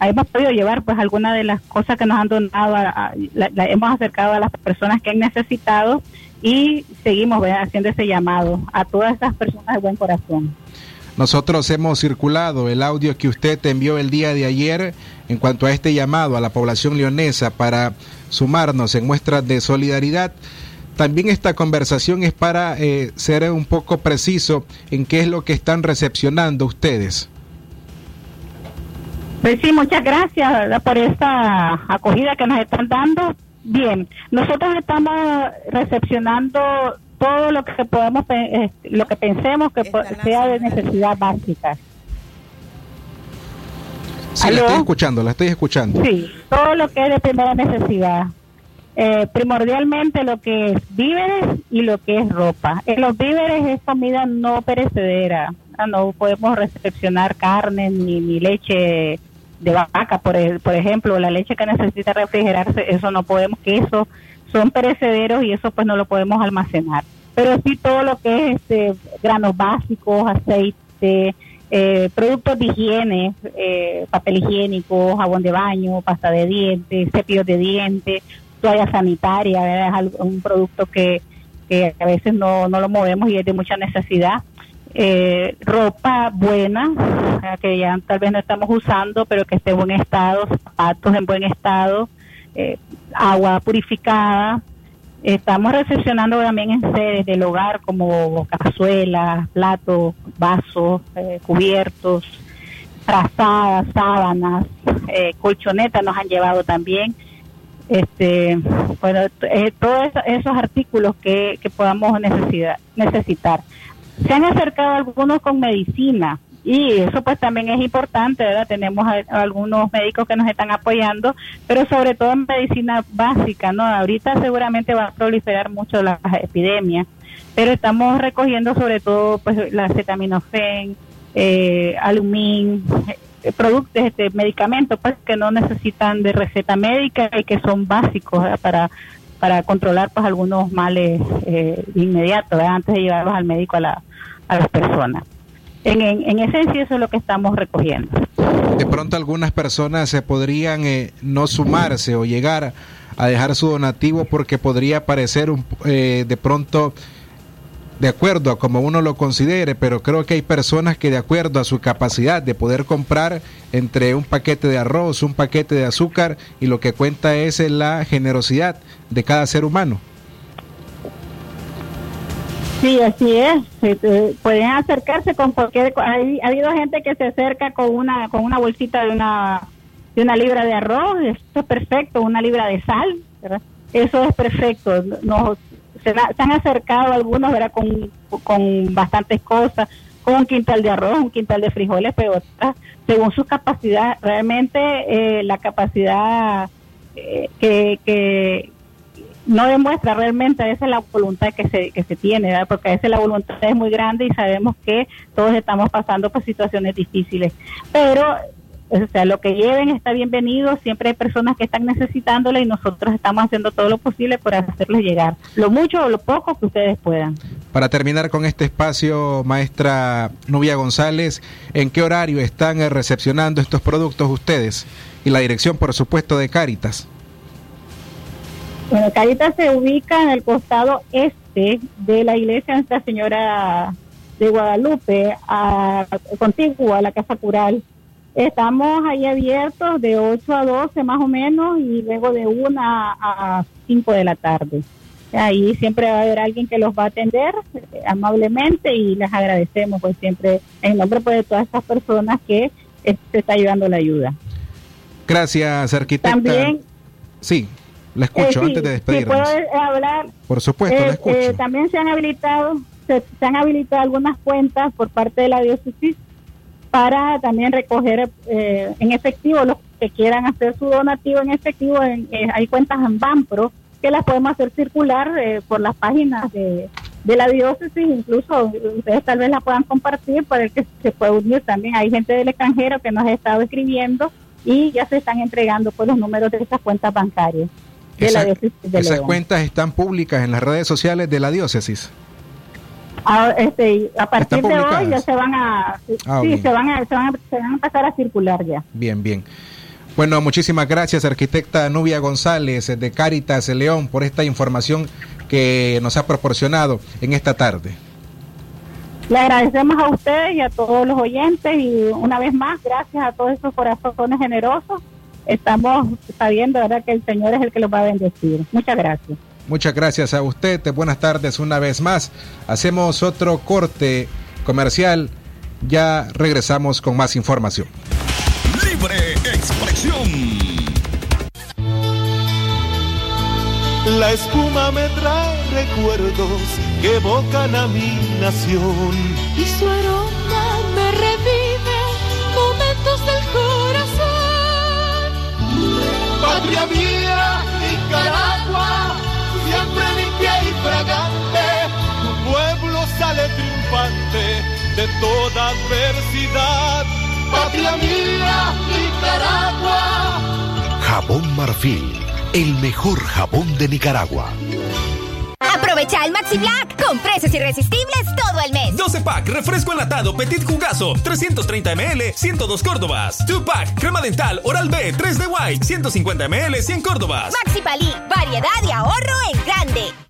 hemos podido llevar pues algunas de las cosas que nos han donado, la, hemos acercado a las personas que han necesitado y seguimos haciendo ese llamado a todas estas personas de buen corazón. Nosotros hemos circulado el audio que usted envió el día de ayer en cuanto a este llamado a la población leonesa para sumarnos en muestras de solidaridad. También esta conversación es para eh, ser un poco preciso en qué es lo que están recepcionando ustedes. Pues sí, muchas gracias por esta acogida que nos están dando. Bien, nosotros estamos recepcionando todo lo que podemos, eh, lo que pensemos que sea de necesidad básica. Sí, la estoy escuchando, la estoy escuchando. Sí, todo lo que es de primera necesidad. eh, primordialmente lo que es víveres y lo que es ropa. En los víveres es comida no perecedera, ah, no podemos recepcionar carne ni, ni leche de vaca, por, por ejemplo, la leche que necesita refrigerarse, eso no podemos, que eso son perecederos y eso pues no lo podemos almacenar. Pero sí todo lo que es este, granos básicos, aceite, eh, productos de higiene, eh, papel higiénico, jabón de baño, pasta de dientes, cepillos de dientes, toalla sanitaria, es un producto que, que a veces no, no lo movemos y es de mucha necesidad. Eh, ropa buena, que ya tal vez no estamos usando, pero que esté en buen estado, zapatos en buen estado, eh, agua purificada. Estamos recepcionando también en sedes del hogar como cazuelas, platos, vasos, eh, cubiertos, trazadas, sábanas, eh, colchonetas nos han llevado también. Este, bueno, todos esos artículos que, que podamos necesitar. Se han acercado algunos con medicina, y eso pues también es importante, ¿verdad? Tenemos algunos médicos que nos están apoyando, pero sobre todo en medicina básica, ¿no? Ahorita seguramente va a proliferar mucho las epidemias, pero estamos recogiendo sobre todo pues la acetaminofén, eh, alumín, eh, productos, este, medicamentos pues que no necesitan de receta médica y que son básicos para para controlar pues algunos males eh, inmediatos antes de llevarlos al médico a, la, a las personas en, en, esencia eso es lo que estamos recogiendo. De pronto algunas personas se podrían eh, no sumarse o llegar a dejar su donativo porque podría parecer un, eh, de pronto de acuerdo a como uno lo considere, pero creo que hay personas que de acuerdo a su capacidad de poder comprar entre un paquete de arroz, un paquete de azúcar y lo que cuenta es la generosidad de cada ser humano. Sí, así es. Este, pueden acercarse con cualquier. Ha habido gente que se acerca con una con una bolsita de una de una libra de arroz. Eso es perfecto. Una libra de sal. Eso es perfecto. Nos, se, han acercado algunos, ¿verdad? Con, con bastantes cosas, con un quintal de arroz, un quintal de frijoles, pero según su capacidad. Realmente eh, la capacidad eh, que, que no demuestra realmente esa es la voluntad que se, que se tiene, porque a veces la voluntad es muy grande y sabemos que todos estamos pasando por situaciones difíciles. Pero, o sea, lo que lleven está bienvenido, siempre hay personas que están necesitándole y nosotros estamos haciendo todo lo posible por hacerles llegar, lo mucho o lo poco que ustedes puedan. Para terminar con este espacio, maestra Nubia González, ¿en qué horario están recepcionando estos productos ustedes? Y la dirección, por supuesto, de Cáritas. Bueno, Caritas se ubica en el costado este de la iglesia Nuestra Señora de Guadalupe, a, contigua a la Casa Cural. Estamos ahí abiertos de 8 a 12 más o menos y luego de 1 a 5 de la tarde. Ahí siempre va a haber alguien que los va a atender eh, amablemente y les agradecemos pues siempre en nombre pues, de todas estas personas que eh, se está ayudando la ayuda. Gracias, arquitecta. También, sí. La escucho eh, antes de despedirnos. puedo hablar. Por supuesto, la eh, escucho. Eh, también se han habilitado se, han habilitado algunas cuentas por parte de la diócesis para también recoger en efectivo los que quieran hacer su donativo en efectivo. En, hay cuentas en Banpro que las podemos hacer circular por las páginas de, de la diócesis, incluso ustedes tal vez la puedan compartir para el que se puede unir también. Hay gente del extranjero que nos ha estado escribiendo y ya se están entregando por pues, los números de esas cuentas bancarias esas cuentas están públicas en las redes sociales de la diócesis. Ah, este, a partir de hoy ya se van a, ah, sí, se van a, se van a, se van a empezar a circular ya. Bien, bien. Bueno, muchísimas gracias, arquitecta Nubia González de Cáritas León, por esta información que nos ha proporcionado en esta tarde. Le agradecemos a ustedes y a todos los oyentes y una vez más, gracias a todos esos corazones generosos estamos sabiendo ¿verdad? que el Señor es el que los va a bendecir. Muchas gracias. Muchas gracias a usted. Buenas tardes una vez más. Hacemos otro corte comercial. Ya regresamos con más información. Libre expresión. La espuma me trae recuerdos que evocan a mi nación. Y su aroma me revive momentos del corazón patria mía, Nicaragua limpia y fragante, tu pueblo sale triunfante de toda adversidad. Patria mía, Nicaragua. Jabón Marfil, el mejor jabón de Nicaragua. Aprovecha el Maxi Black con precios irresistibles todo el mes. 12 pack, refresco enlatado, petit jugazo, 330 ml, 102 Córdobas. 2 pack, crema dental, oral B, 3 de White, 150 ml, 100 Córdobas. Maxi Palí, variedad y ahorro en grande.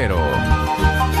cero.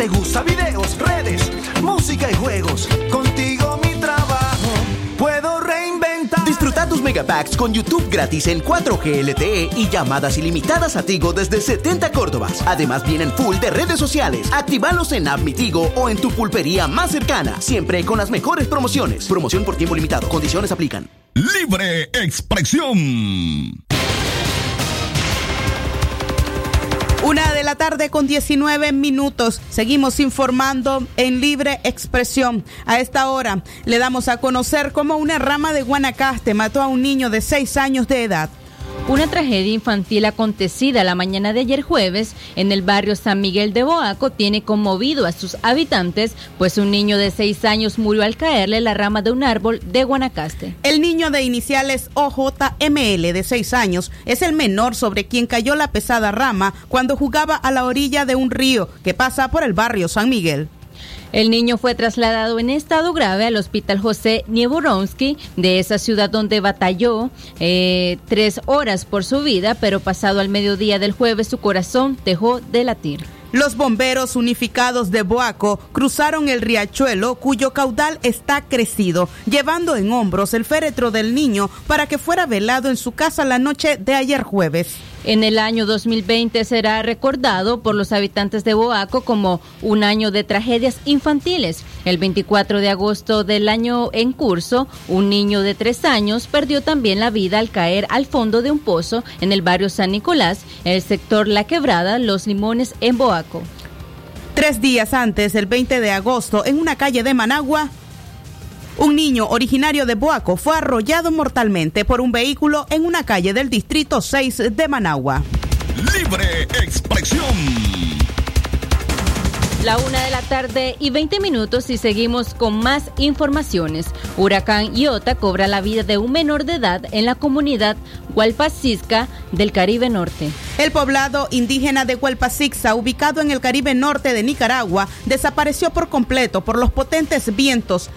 te gusta, videos, redes, música y juegos. Contigo mi trabajo puedo reinventar. Disfruta tus megapacks con YouTube gratis en 4G LTE y llamadas ilimitadas a Tigo desde 70 Córdobas. Además vienen full de redes sociales. Actívalos en App Mi Tigo o en tu pulpería más cercana. Siempre con las mejores promociones. Promoción por tiempo limitado. Condiciones aplican. Libre expresión. Una de la tarde con 19 minutos. Seguimos informando en libre expresión. A esta hora le damos a conocer cómo una rama de Guanacaste mató a un niño de 6 años de edad. Una tragedia infantil acontecida la mañana de ayer jueves en el barrio San Miguel de Boaco tiene conmovido a sus habitantes, pues un niño de 6 años murió al caerle la rama de un árbol de Guanacaste. El niño de iniciales OJML de 6 años es el menor sobre quien cayó la pesada rama cuando jugaba a la orilla de un río que pasa por el barrio San Miguel. El niño fue trasladado en estado grave al hospital José Nieboronsky de esa ciudad donde batalló eh, tres horas por su vida, pero pasado al mediodía del jueves su corazón dejó de latir. Los bomberos unificados de Boaco cruzaron el riachuelo cuyo caudal está crecido, llevando en hombros el féretro del niño para que fuera velado en su casa la noche de ayer jueves. En el año 2020 será recordado por los habitantes de Boaco como un año de tragedias infantiles. El 24 de agosto del año en curso, un niño de tres años perdió también la vida al caer al fondo de un pozo en el barrio San Nicolás, el sector La Quebrada, Los Limones, en Boaco. Tres días antes, el 20 de agosto, en una calle de Managua, un niño originario de Boaco fue arrollado mortalmente por un vehículo en una calle del distrito 6 de Managua. Libre expresión. La una de la tarde y 20 minutos y seguimos con más informaciones. Huracán Iota cobra la vida de un menor de edad en la comunidad Hualpasisca del Caribe Norte. El poblado indígena de Hualpasixca, ubicado en el Caribe Norte de Nicaragua, desapareció por completo por los potentes vientos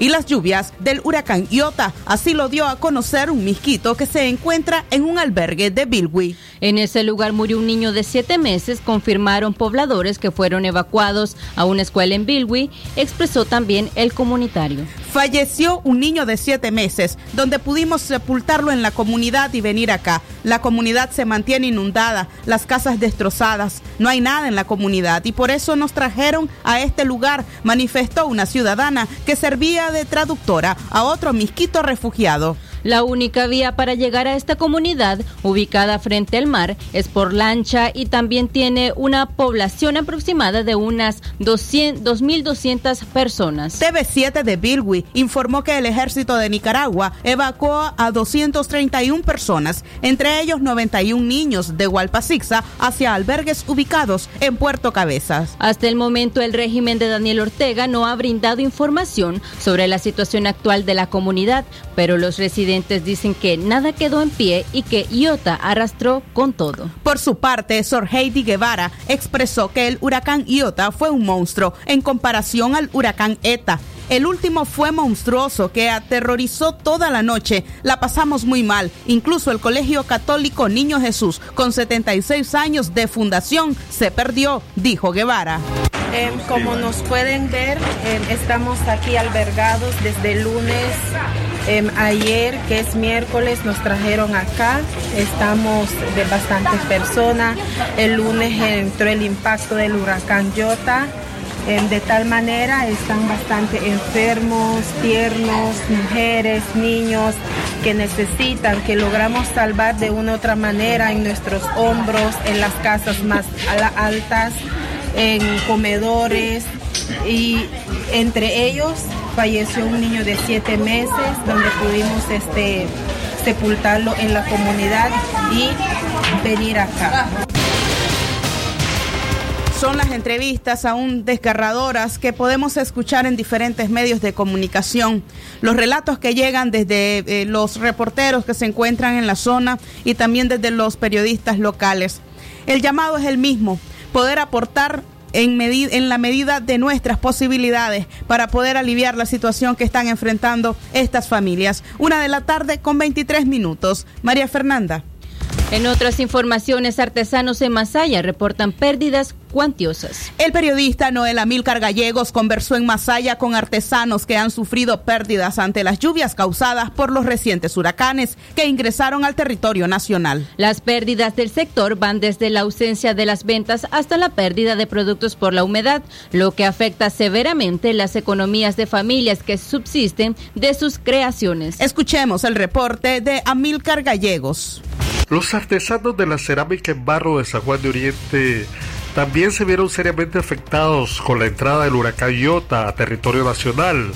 y las lluvias del huracán Iota. Así lo dio a conocer un misquito que se encuentra en un albergue de Bilwi. En ese lugar murió un niño de siete meses, confirmaron pobladores que fueron evacuados a una escuela en Bilwi, expresó también el comunitario. Falleció un niño de siete meses, donde pudimos sepultarlo en la comunidad y venir acá. La comunidad se mantiene inundada, las casas destrozadas, no hay nada en la comunidad y por eso nos trajeron a este lugar, manifestó una ciudadana que servía de traductora a otro misquito refugiado. La única vía para llegar a esta comunidad, ubicada frente al mar, es por lancha y también tiene una población aproximada de unas 2.200 personas. TV7 de Bilwi informó que el ejército de Nicaragua evacuó a 231 personas, entre ellos 91 niños de Hualpasixa, hacia albergues ubicados en Puerto Cabezas. Hasta el momento, el régimen de Daniel Ortega no ha brindado información sobre la situación actual de la comunidad, pero los residentes dicen que nada quedó en pie y que Iota arrastró con todo. Por su parte, Sor Heidi Guevara expresó que el huracán Iota fue un monstruo en comparación al huracán Eta. El último fue monstruoso que aterrorizó toda la noche. La pasamos muy mal. Incluso el Colegio Católico Niño Jesús, con 76 años de fundación, se perdió, dijo Guevara. Eh, como nos pueden ver, eh, estamos aquí albergados desde el lunes. Eh, ayer, que es miércoles, nos trajeron acá. Estamos de bastantes personas. El lunes entró el impacto del huracán Yota. de tal manera están bastante enfermos, tiernos, mujeres, niños que necesitan, que logramos salvar de una u otra manera en nuestros hombros, en las casas más altas en comedores y entre ellos falleció un niño de siete meses donde pudimos este, sepultarlo en la comunidad y venir acá. Son las entrevistas aún desgarradoras que podemos escuchar en diferentes medios de comunicación. Los relatos que llegan desde eh, los reporteros que se encuentran en la zona y también desde los periodistas locales. El llamado es el mismo, poder aportar en, en la medida de nuestras posibilidades para poder aliviar la situación que están enfrentando estas familias. Una de la tarde con 23 minutos. María Fernanda. En otras informaciones, artesanos en Masaya reportan pérdidas cuantiosas. El periodista Noel Amílcar Gallegos conversó en Masaya con artesanos que han sufrido pérdidas ante las lluvias causadas por los recientes huracanes que ingresaron al territorio nacional. Las pérdidas del sector van desde la ausencia de las ventas hasta la pérdida de productos por la humedad, lo que afecta severamente las economías de familias que subsisten de sus creaciones. Escuchemos el reporte de Amílcar Gallegos. Los artesanos de la cerámica en barro de San Juan de Oriente también se vieron seriamente afectados con la entrada del huracán Iota a territorio nacional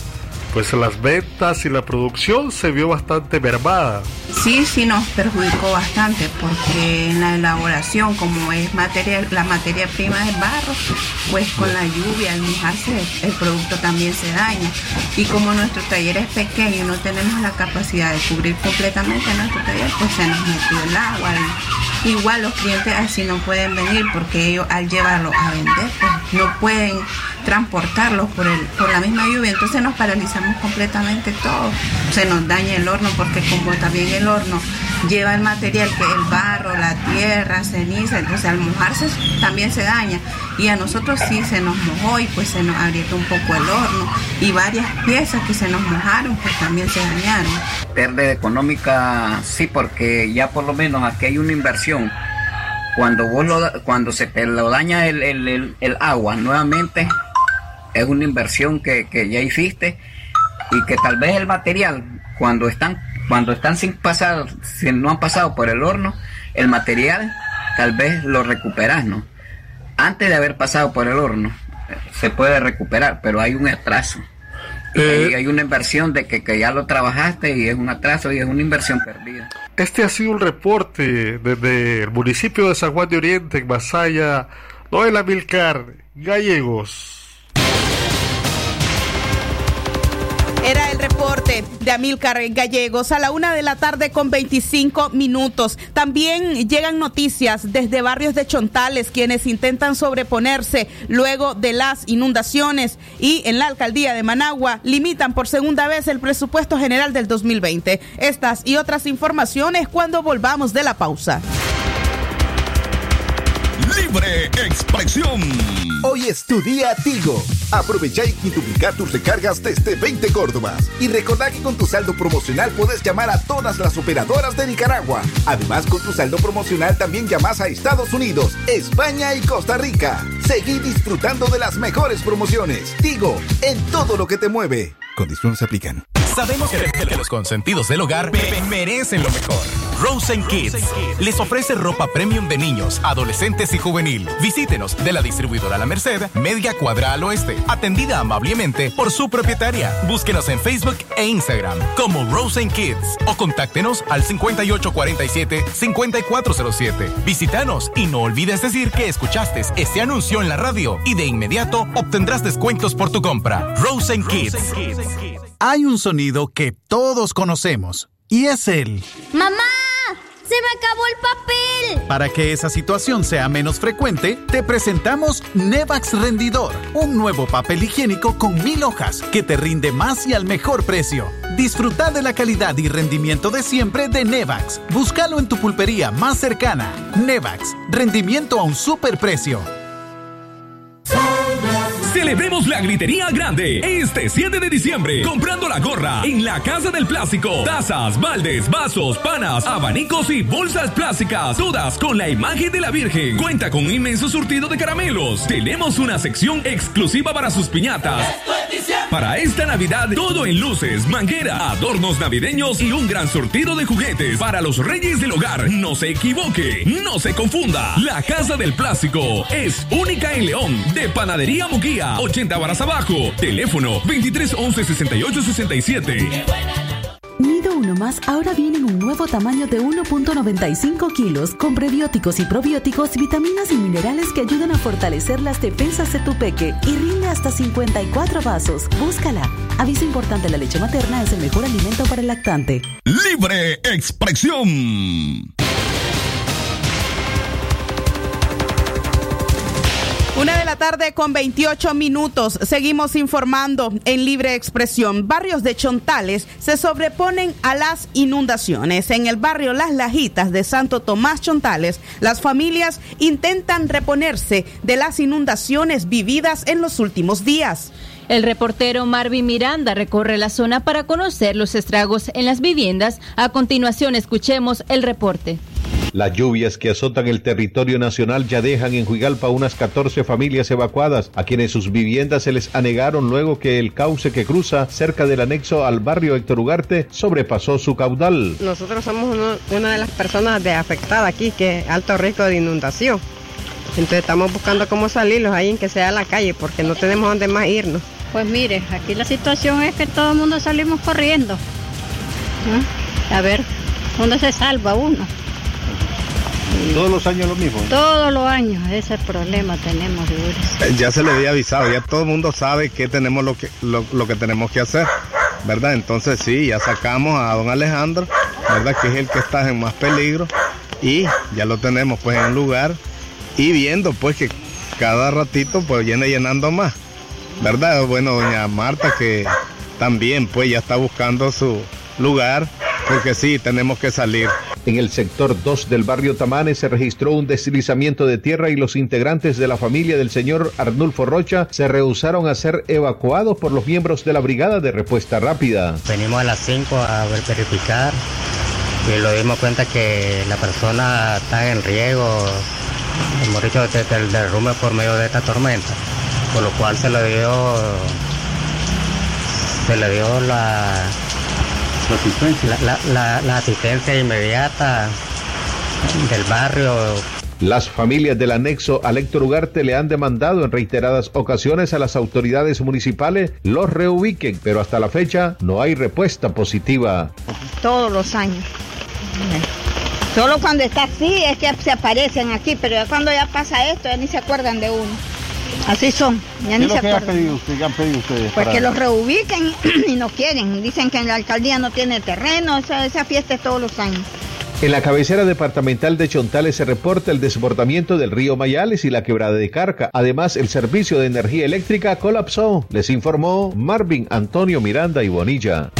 pues las ventas y la producción se vio bastante mermada. Sí, sí nos perjudicó bastante porque en la elaboración, como es materia, la materia prima es barro, pues con la lluvia, al mojarse, el producto también se daña. Y como nuestro taller es pequeño y no tenemos la capacidad de cubrir completamente nuestro taller, pues se nos metió el agua. igual los clientes así no pueden venir porque ellos al llevarlo a vender, pues no pueden transportarlos por, el, por la misma lluvia, entonces nos paralizamos completamente todo. Se nos daña el horno porque como también el horno lleva el material que el barro, la tierra, ceniza, entonces al mojarse también se daña. Y a nosotros sí se nos mojó y pues se nos agrietó un poco el horno y varias piezas que se nos mojaron pues también se dañaron. Pérdida económica sí porque ya por lo menos aquí hay una inversión cuando vos cuando se lo daña el, el, el, agua nuevamente es una inversión que, que, ya hiciste y que tal vez el material cuando están cuando están sin pasar si no han pasado por el horno el material tal vez lo recuperas no antes de haber pasado por el horno se puede recuperar pero hay un atraso eh, hay una inversión de que, que, ya lo trabajaste y es un atraso y es una inversión perdida. Este ha sido un reporte desde el municipio de San Juan de Oriente, en Masaya, Noel Amilcar Gallegos. Era el reporte de Amilcar Gallegos a la una de la tarde con 25 minutos. También llegan noticias desde barrios de Chontales, quienes intentan sobreponerse luego de las inundaciones y en la alcaldía de Managua limitan por segunda vez el presupuesto general del 2020. Estas y otras informaciones cuando volvamos de la pausa. Libre expresión. Hoy es tu día Tigo. Aprovecha y quintuplicar tus recargas desde 20 Córdobas. Y recordá que con tu saldo promocional puedes llamar a todas las operadoras de Nicaragua. Además, con tu saldo promocional también llamas a Estados Unidos, España y Costa Rica. Seguí disfrutando de las mejores promociones. Tigo, en todo lo que te mueve. Condiciones se aplican. Sabemos que, que los consentidos del hogar me- merecen lo mejor. Rosen Kids les ofrece ropa premium de niños, adolescentes y juvenil. Visítenos de la distribuidora La Merced, Media Cuadra al Oeste, atendida amablemente por su propietaria. Búsquenos en Facebook e Instagram como Rosen Kids o contáctenos al 5847-5407. Visítanos y no olvides decir que escuchaste este anuncio en la radio y de inmediato obtendrás descuentos por tu compra. Rosen Kids. Hay un sonido que todos conocemos y es el. ¡Mamá! ¡Se me acabó el papel! Para que esa situación sea menos frecuente, te presentamos Nevax Rendidor, un nuevo papel higiénico con mil hojas que te rinde más y al mejor precio. Disfruta de la calidad y rendimiento de siempre de Nevax. Búscalo en tu pulpería más cercana. Nevax, rendimiento a un super precio. Celebremos la gritería grande este 7 de diciembre comprando la gorra en la Casa del Plástico. Tazas, baldes, vasos, panas, abanicos y bolsas plásticas, todas con la imagen de la Virgen. Cuenta con un inmenso surtido de caramelos. Tenemos una sección exclusiva para sus piñatas. Para esta Navidad, todo en luces, manguera, adornos navideños y un gran surtido de juguetes para los reyes del hogar. No se equivoque, no se confunda. La Casa del Plástico es única en León, de Panadería Muguía, 80 varas abajo. Teléfono 23 11 68 67. Nido Uno Más ahora viene en un nuevo tamaño de 1.95 kilos con prebióticos y probióticos, vitaminas y minerales que ayudan a fortalecer las defensas de tu peque y rinde hasta 54 vasos. Búscala. Aviso importante, la leche materna es el mejor alimento para el lactante. Libre expresión. Una de la tarde con 28 minutos. Seguimos informando en libre expresión. Barrios de Chontales se sobreponen a las inundaciones. En el barrio Las Lajitas de Santo Tomás Chontales, las familias intentan reponerse de las inundaciones vividas en los últimos días. El reportero Marvin Miranda recorre la zona para conocer los estragos en las viviendas. A continuación, escuchemos el reporte. Las lluvias que azotan el territorio nacional ya dejan en Juigalpa unas 14 familias evacuadas, a quienes sus viviendas se les anegaron luego que el cauce que cruza cerca del anexo al barrio Héctor Ugarte sobrepasó su caudal. Nosotros somos uno- una de las personas de afectada aquí, que es alto riesgo de inundación. Entonces estamos buscando cómo salirlos ahí en que sea la calle, porque no tenemos dónde más irnos. Pues mire, aquí la situación es que todo el mundo salimos corriendo. ¿no? A ver, ¿dónde se salva uno? Todos los años lo mismo. Todos los años ese problema tenemos, de Eh, Ya se le había avisado, ya todo el mundo sabe que tenemos lo que, lo, lo que tenemos que hacer, ¿verdad? Entonces sí, ya sacamos a don Alejandro, ¿verdad? Que es el que está en más peligro y ya lo tenemos pues en lugar y viendo pues que cada ratito pues viene llenando más, ¿verdad? Bueno, doña Marta que también pues ya está buscando su lugar porque sí, tenemos que salir. En el sector 2 del barrio Tamane se registró un deslizamiento de tierra y los integrantes de la familia del señor Arnulfo Rocha se rehusaron a ser evacuados por los miembros de la Brigada de Respuesta Rápida. Venimos a las 5 a ver- verificar y lo dimos cuenta que la persona está en riesgo, hemos dicho, de- del derrumbe por medio de esta tormenta, por lo cual se le dio, se le dio la, la, la- la- la asistencia inmediata del barrio, Las familias del anexo al Héctor Ugarte le han demandado en reiteradas ocasiones a las autoridades municipales los reubiquen, pero hasta la fecha no hay respuesta positiva. Todos los años. Solo cuando está así es que se aparecen aquí, pero ya cuando ya pasa esto ya ni se acuerdan de uno. Así son, ya ¿Qué ni es lo se que ha acuerdan. pedido usted? ¿Qué han pedido ustedes? Pues que los reubiquen y no quieren. Dicen que la alcaldía no tiene terreno, esa, esa fiesta es todos los años. En la cabecera departamental de Chontales se reporta el desbordamiento del río Mayales y la quebrada de Carca. Además, el servicio de energía eléctrica colapsó, les informó Marvin Antonio Miranda y Bonilla.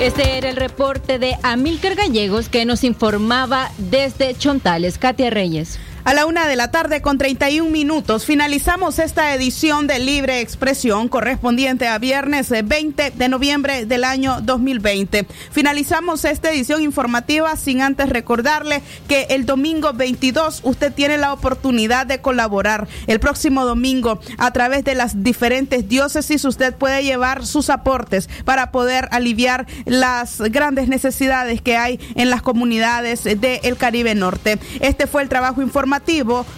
Este era el reporte de Amílcar Gallegos que nos informaba desde Chontales. Katia Reyes. A la una de la tarde con 31 minutos finalizamos esta edición de Libre Expresión correspondiente a viernes eh, 20 de noviembre del año 2020. Finalizamos esta edición informativa sin antes recordarle que el domingo 22 usted tiene la oportunidad de colaborar. El próximo domingo a través de las diferentes diócesis usted puede llevar sus aportes para poder aliviar las grandes necesidades que hay en las comunidades del Caribe Norte. Este fue el trabajo informativo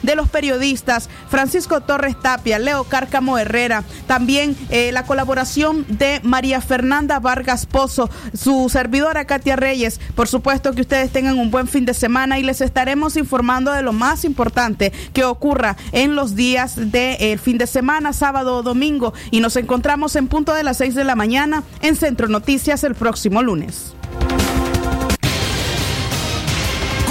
de los periodistas Francisco Torres Tapia, Leo Cárcamo Herrera, también eh, la colaboración de María Fernanda Vargas Pozo, su servidora Katia Reyes. Por supuesto que ustedes tengan un buen fin de semana y les estaremos informando de lo más importante que ocurra en los días del fin de semana, sábado o domingo. Y nos encontramos en punto de las 6 de la mañana en Centro Noticias el próximo lunes.